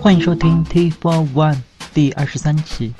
欢迎收听 T Four One 第二十三期。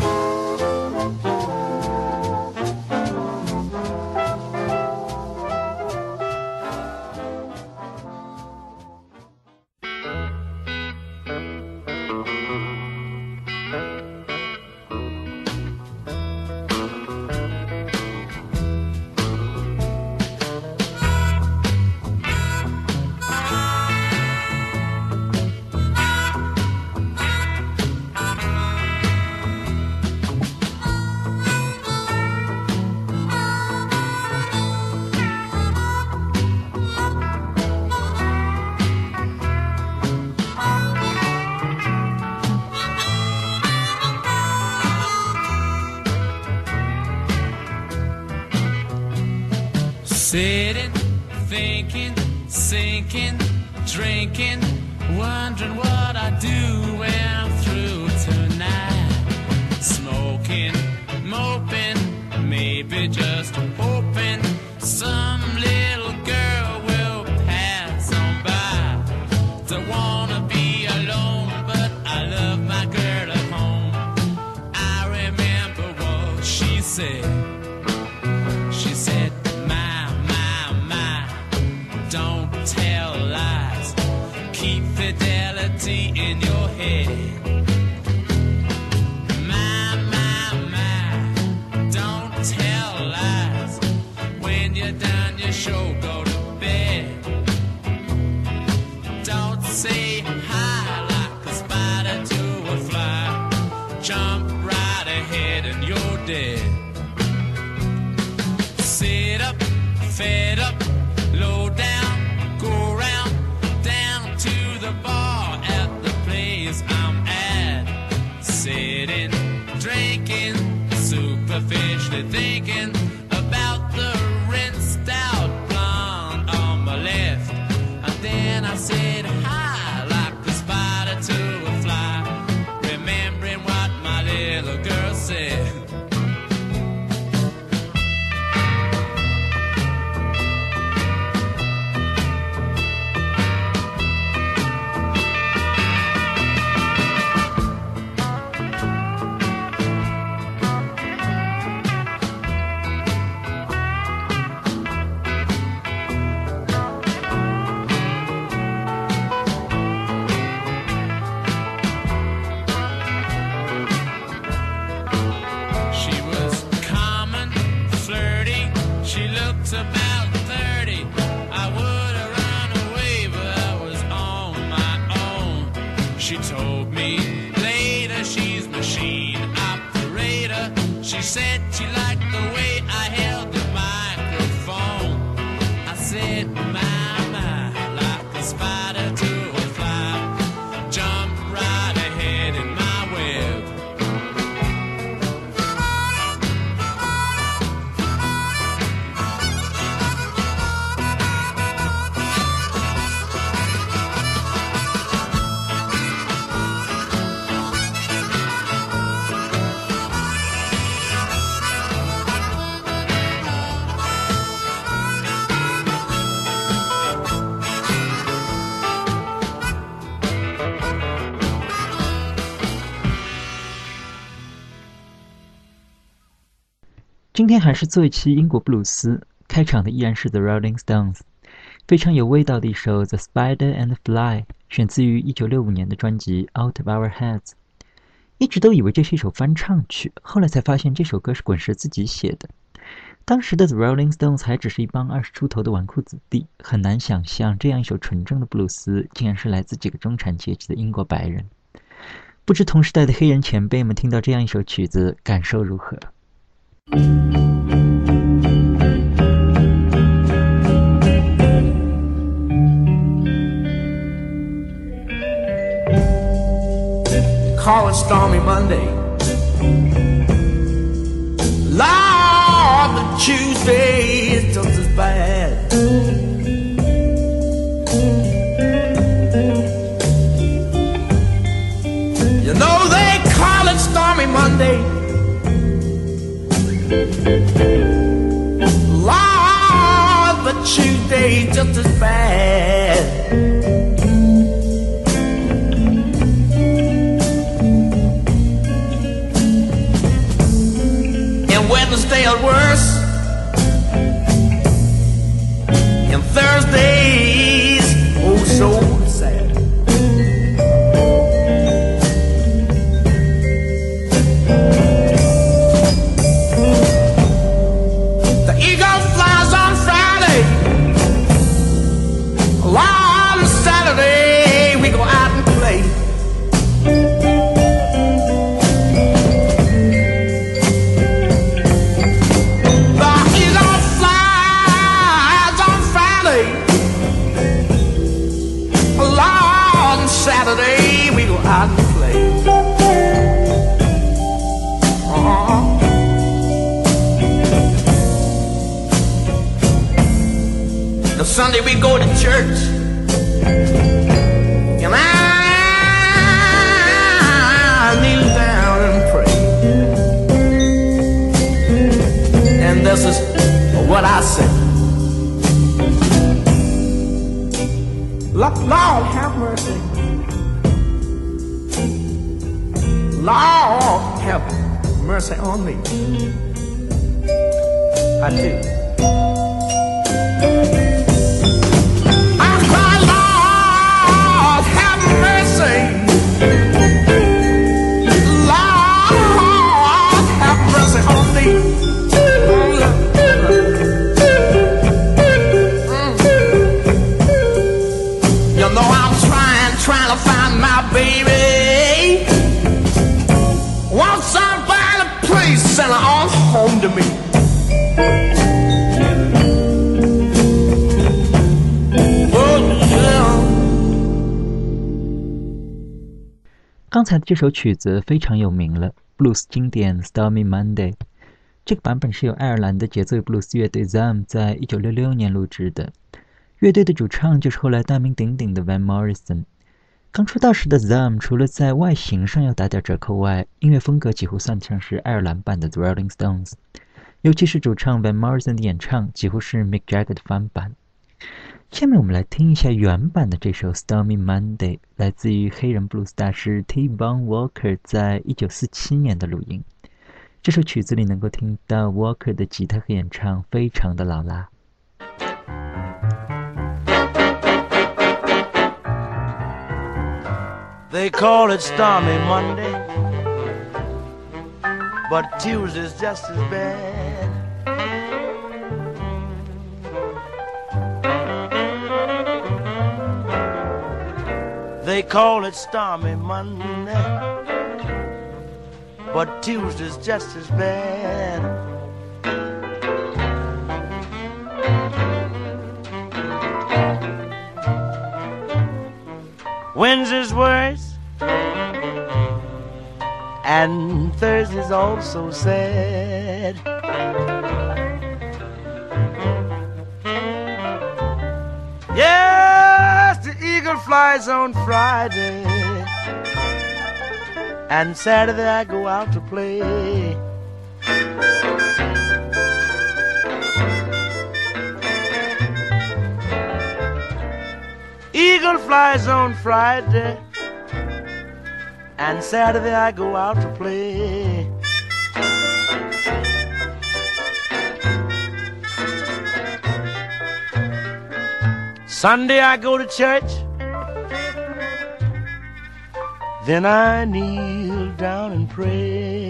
Just superficially 今天还是做一期英国布鲁斯，开场的依然是 The Rolling Stones，非常有味道的一首《The Spider and the Fly》，选自于1965年的专辑《Out of Our Heads》。一直都以为这是一首翻唱曲，后来才发现这首歌是滚石自己写的。当时的 The Rolling Stones 还只是一帮二十出头的纨绔子弟，很难想象这样一首纯正的布鲁斯，竟然是来自几个中产阶级的英国白人。不知同时代的黑人前辈们听到这样一首曲子，感受如何？Call it stormy Monday. Tuesday is Sunday we go to church. And I kneel down and pray. And this is what I say. Lord have mercy. Lord have mercy on me. I do. 刚才的这首曲子非常有名了，blues 经典《Stormy Monday》。这个版本是由爱尔兰的节奏布鲁斯乐队 Zam 在一九六六年录制的。乐队的主唱就是后来大名鼎鼎的 Van Morrison。刚出道时的 Zam 除了在外形上要打点折扣外，音乐风格几乎算得上是爱尔兰版的 The Rolling Stones。尤其是主唱 Van Morrison 的演唱，几乎是 Mick Jagger 的翻版。下面我们来听一下原版的这首《Stormy Monday》，来自于黑人布鲁斯大师 T. Bon Walker 在一九四七年的录音。这首曲子里能够听到 Walker 的吉他和演唱，非常的老辣。They call it stormy Monday, but Tuesday's just as bad. They call it stormy Monday, but Tuesday's just as bad. Wednesday's worse, and Thursday's also sad. Flies on Friday, and Saturday I go out to play. Eagle flies on Friday, and Saturday I go out to play. Sunday I go to church, then I kneel down and pray.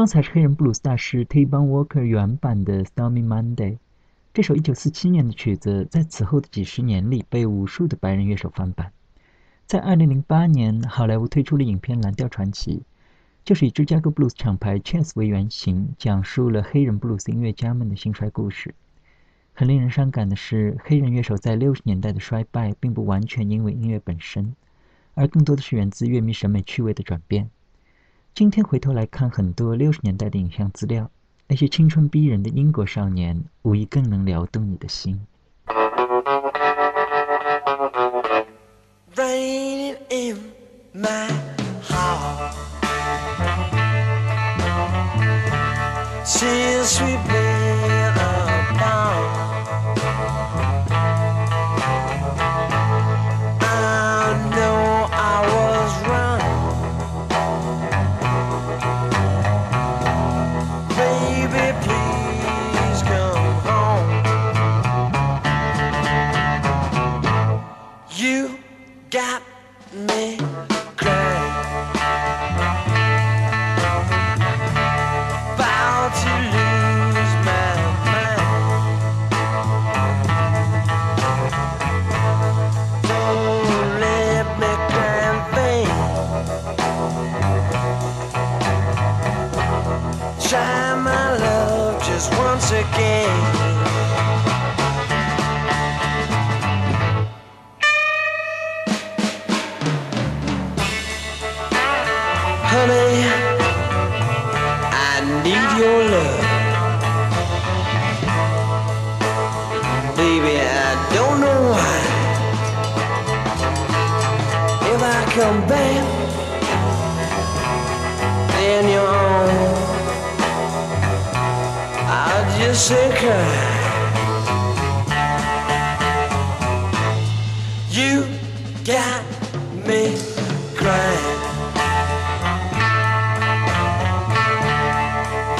刚才是黑人布鲁斯大师 T-Bone Walker 原版的《Stormy Monday》。这首1947年的曲子，在此后的几十年里被无数的白人乐手翻版。在2008年，好莱坞推出了影片《蓝调传奇》，就是以芝加哥布鲁斯厂牌 Chess 为原型，讲述了黑人布鲁斯音乐家们的兴衰故事。很令人伤感的是，黑人乐手在60年代的衰败，并不完全因为音乐本身，而更多的是源自乐迷审美趣味的转变。今天回头来看很多六十年代的影像资料，那些青春逼人的英国少年，无疑更能撩动你的心。raining in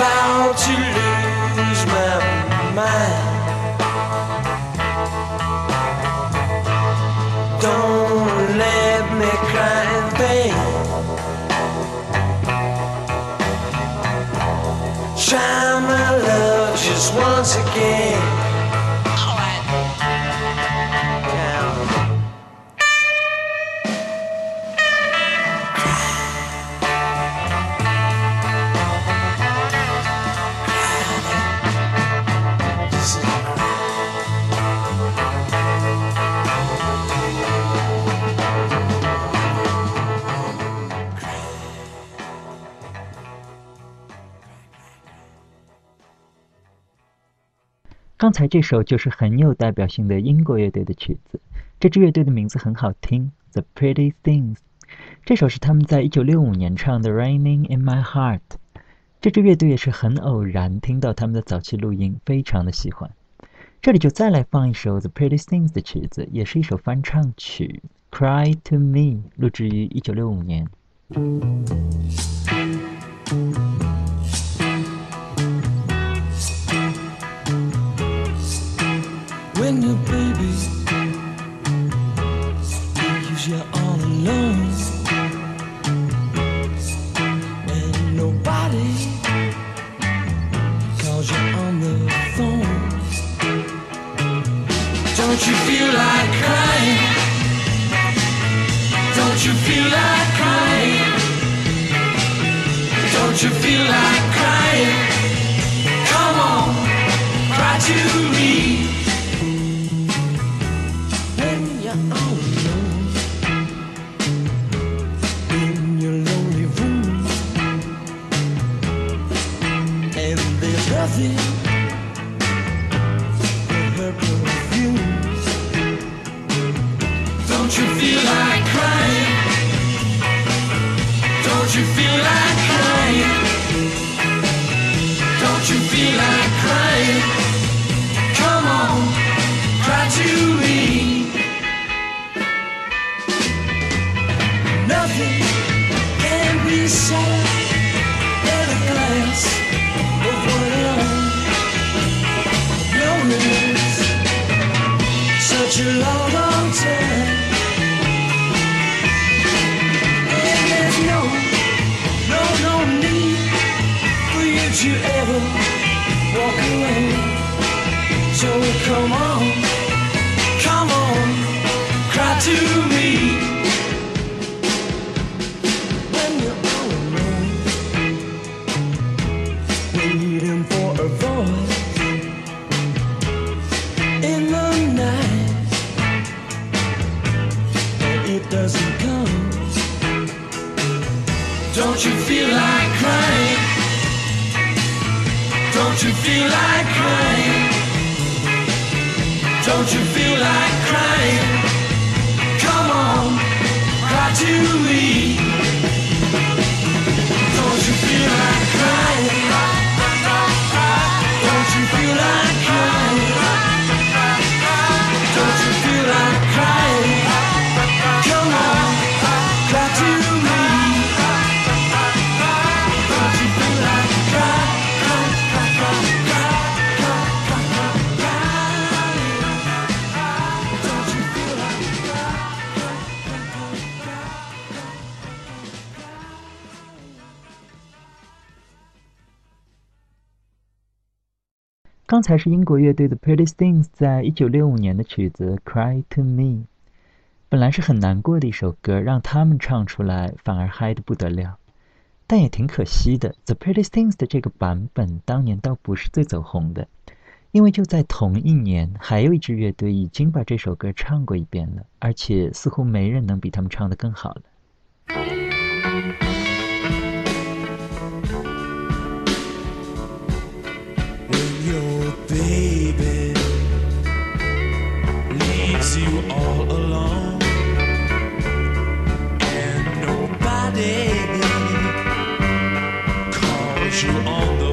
about to lose my mind. Don't let me cry in vain. Try my love just once again. 刚才这首就是很有代表性的英国乐队的曲子，这支乐队的名字很好听，The Pretty Things。这首是他们在1965年唱的《Raining in My Heart》。这支乐队也是很偶然听到他们的早期录音，非常的喜欢。这里就再来放一首 The Pretty Things 的曲子，也是一首翻唱曲，《Cry to Me》，录制于1965年。刚才是英国乐队的 Pretty Things 在一九六五年的曲子《Cry to Me》，本来是很难过的一首歌，让他们唱出来反而嗨得不得了。但也挺可惜的，The Pretty Things 的这个版本当年倒不是最走红的，因为就在同一年，还有一支乐队已经把这首歌唱过一遍了，而且似乎没人能比他们唱得更好了。you all alone, and nobody calls you on the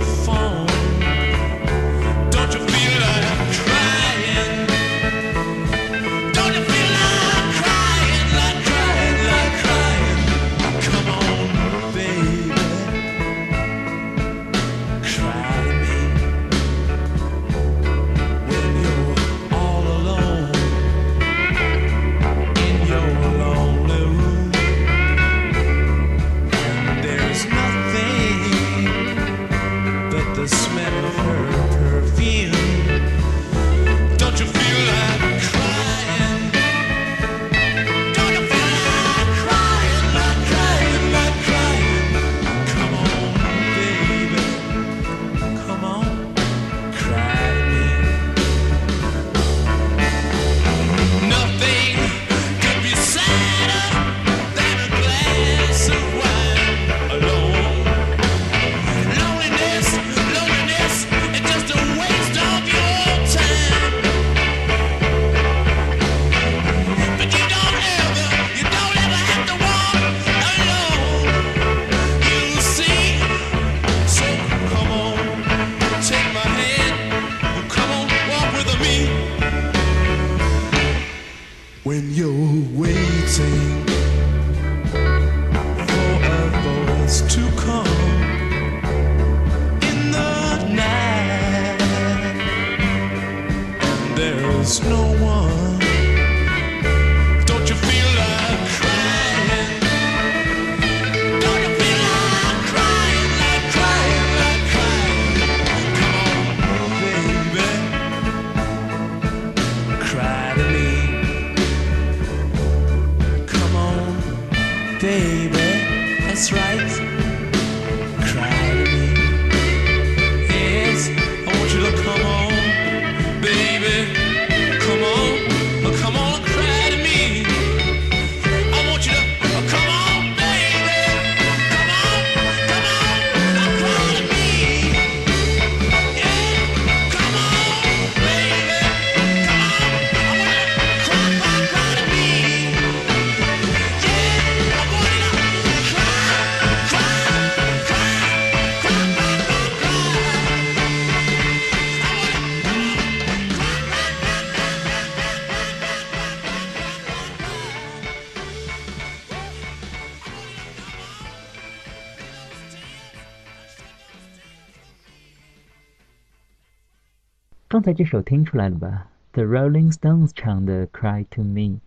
在这首听出来了吧？The Rolling Stones 唱的 Cry To Me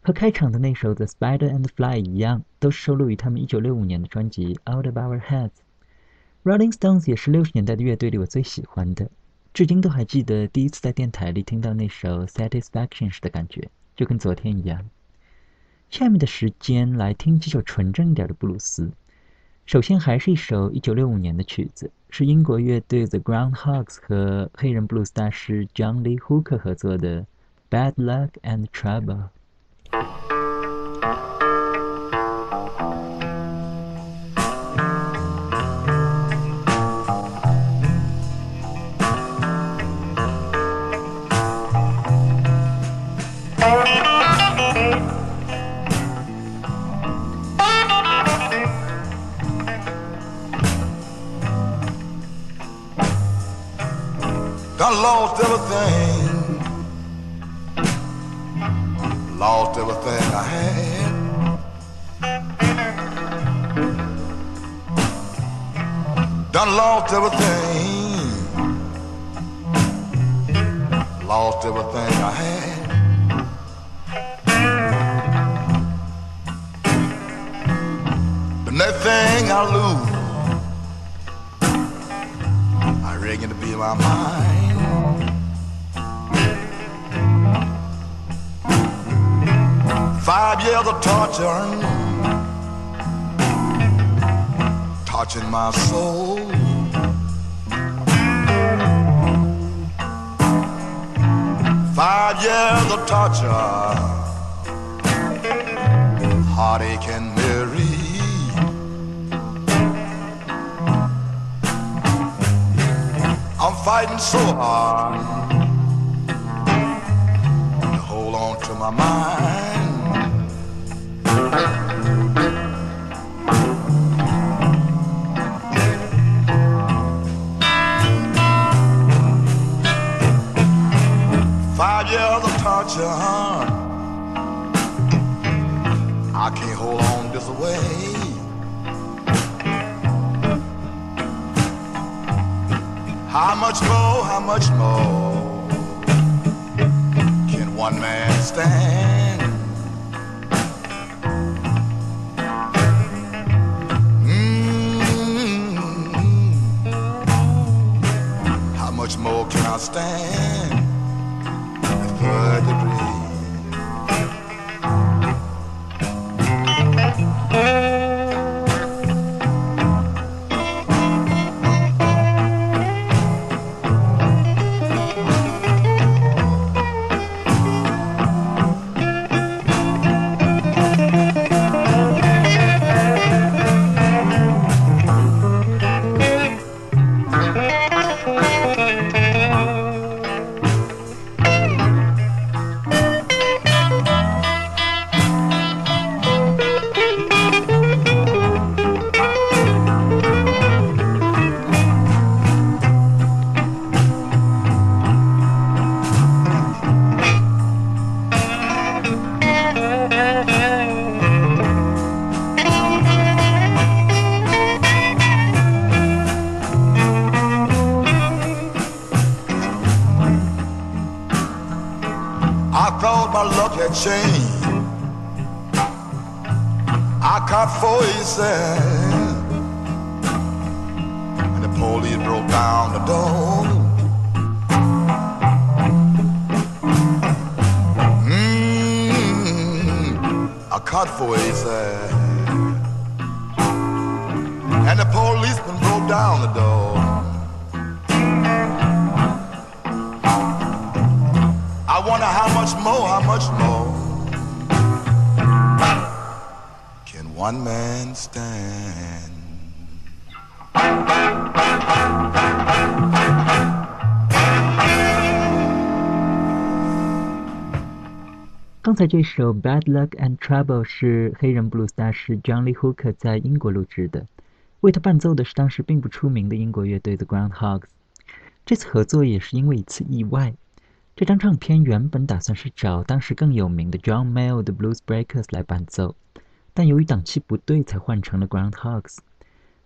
和开场的那首 The Spider and Fly 一样，都收录于他们1965年的专辑 Out Of Our Heads。Rolling Stones 也是60年代的乐队里我最喜欢的，至今都还记得第一次在电台里听到那首 Satisfaction 时的感觉，就跟昨天一样。下面的时间来听几首纯正一点的布鲁斯。首先还是一首1965年的曲子，是英国乐队 The Groundhogs 和黑人布鲁斯大师 John Lee Hooker 合作的《Bad Luck and Trouble》。Lost everything. Lost everything I had. Done lost everything. Lost everything I had. Touching my soul. Five years of torture, heartache and misery. I'm fighting so hard to hold on to my mind. Five years of I can't hold on this way. How much more, how much more can one man stand? Mm. How much more can I stand? The third how much more can one man stand? 刚才这首《Bad Luck and Trouble》是黑人布鲁斯大师 Johnny Hooker 在英国录制的，为他伴奏的是当时并不出名的英国乐队 The Groundhogs。这次合作也是因为一次意外。这张唱片原本打算是找当时更有名的 John Mayall 的 Blues Breakers 来伴奏，但由于档期不对，才换成了 Groundhogs。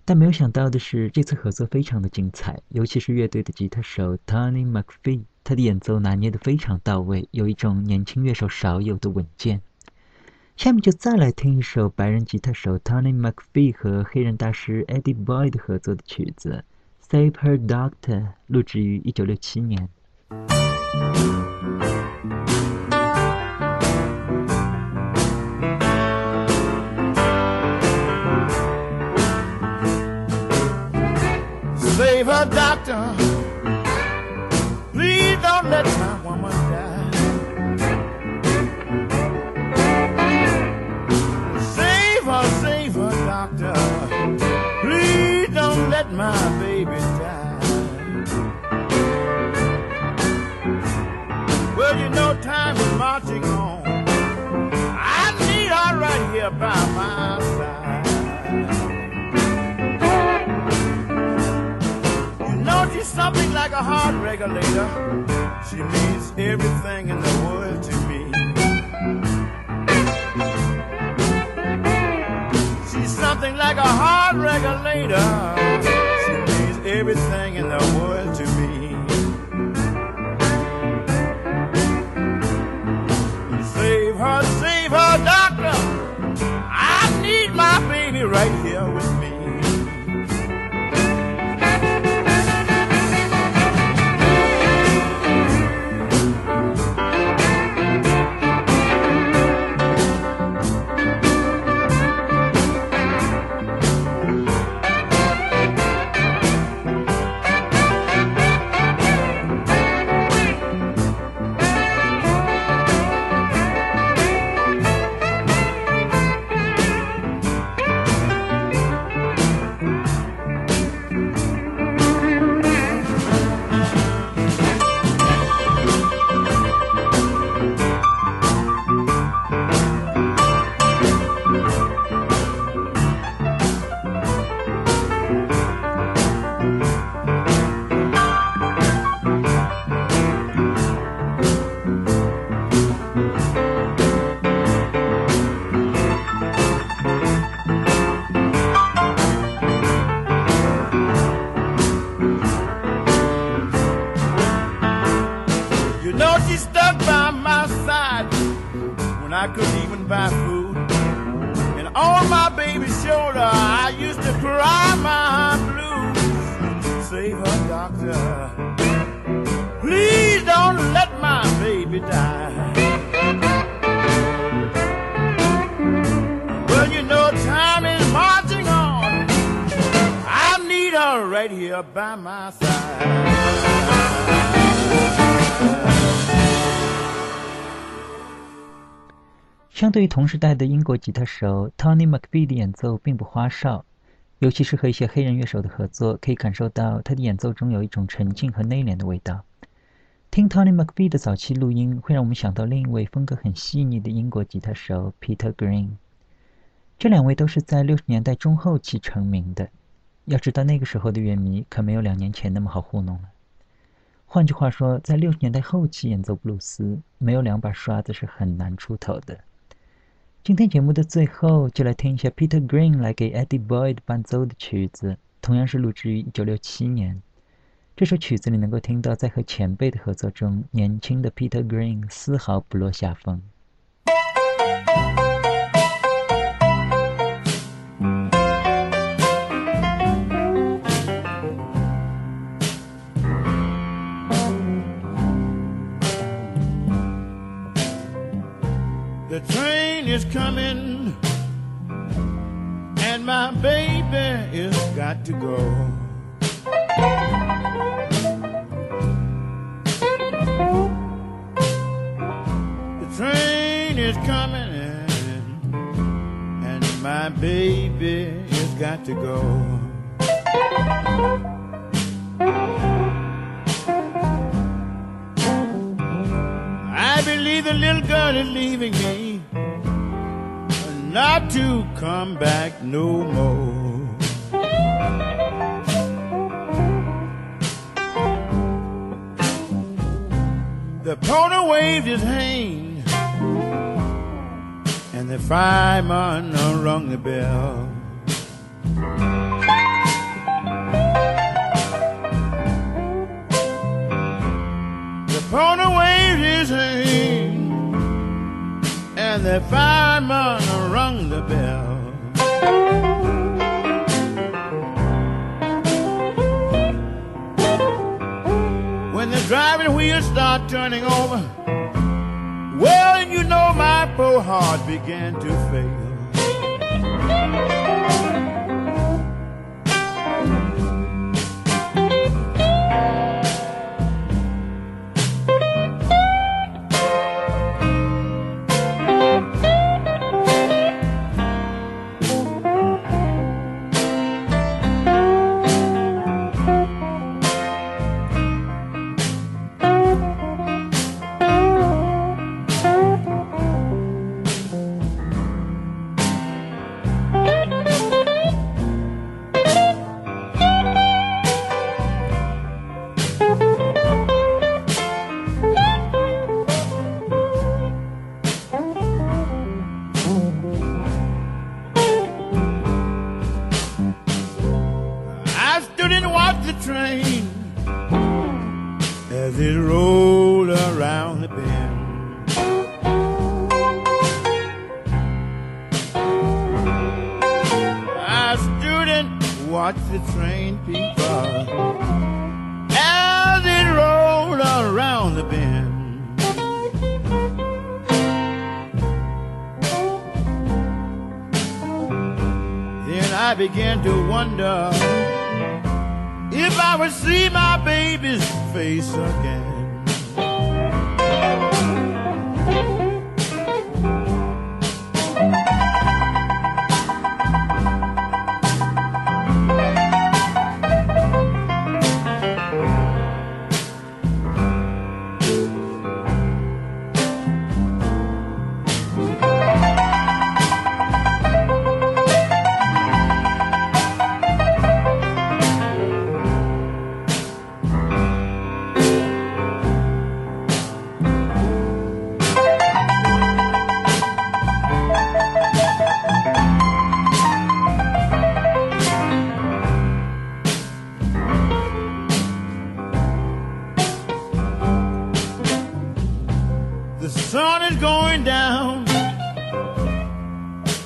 但没有想到的是，这次合作非常的精彩，尤其是乐队的吉他手 Tony McPhee，他的演奏拿捏得非常到位，有一种年轻乐手少有的稳健。下面就再来听一首白人吉他手 Tony McPhee 和黑人大师 Eddie Boyd 合作的曲子《Save Her Doctor》，录制于1967年。Save her, doctor. Please don't let my woman die. Save her, save her, doctor. Please don't let my a heart regulator. She means everything in the world to me. She's something like a heart regulator. She means everything know time is marching on. I need her right here by my side. 相对于同时代的英国吉他手 Tony McVie 的演奏并不花哨，尤其是和一些黑人乐手的合作，可以感受到他的演奏中有一种沉静和内敛的味道。听 Tony McVie 的早期录音，会让我们想到另一位风格很细腻的英国吉他手 Peter Green。这两位都是在六十年代中后期成名的。要知道那个时候的乐迷可没有两年前那么好糊弄了。换句话说，在六十年代后期演奏布鲁斯，没有两把刷子是很难出头的。今天节目的最后，就来听一下 Peter Green 来给 Eddie Boyd 伴奏的曲子，同样是录制于1967年。这首曲子里能够听到，在和前辈的合作中，年轻的 Peter Green 丝毫不落下风。The train is coming, and my baby is got to go. The train is coming, and my baby is got to go. Believe the little girl is leaving me, not to come back no more. The pony waved his hand, and the fireman rung the bell. The pony waved his and the the fireman rung the bell. When the driving wheels start turning over, well, you know my poor heart began to fail. And watched the train people as it rolled around the bend. Then I began to wonder if I would see my baby's face again.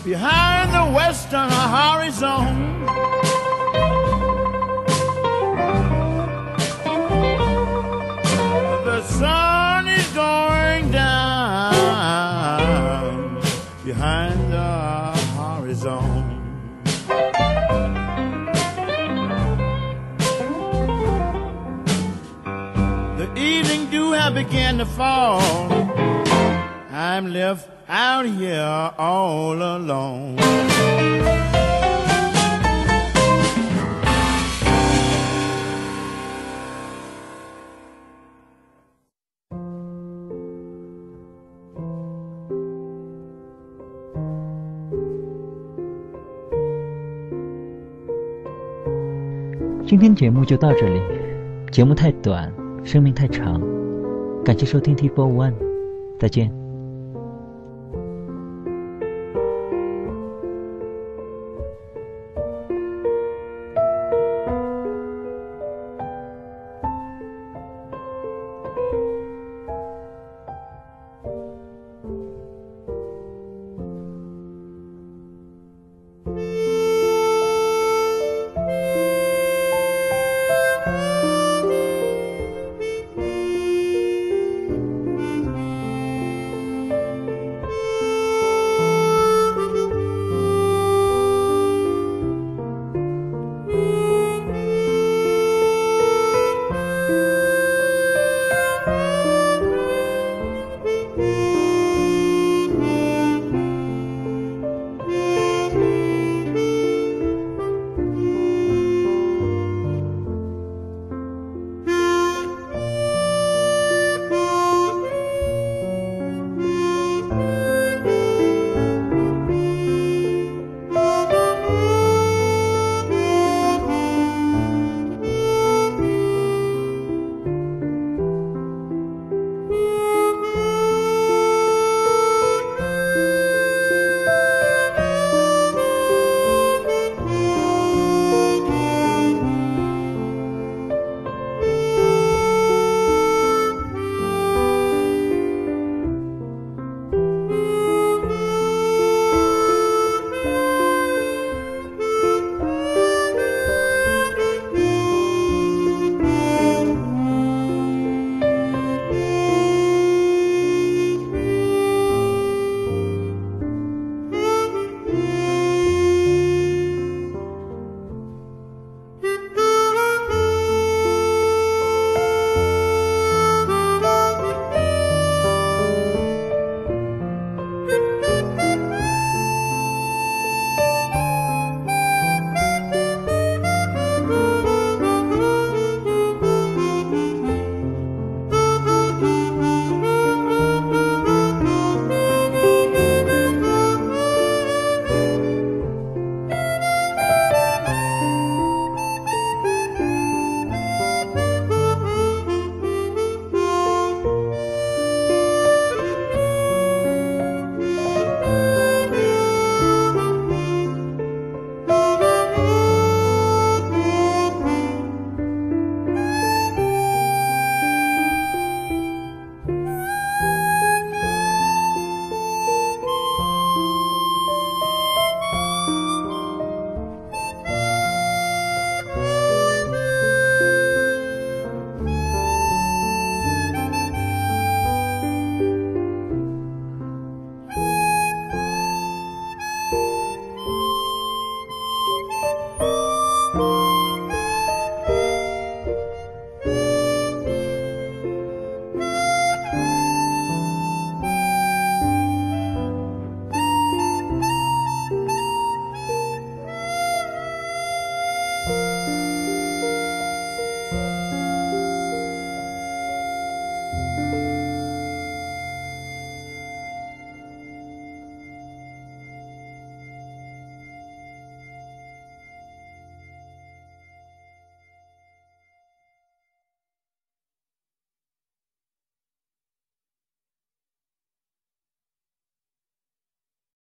Behind the western horizon. The sun is going down behind the horizon. The evening dew has begun to fall. I'm left out here all alone. “今天节目就到这里，节目太短，生命太长，感谢收听 T Four One，再见。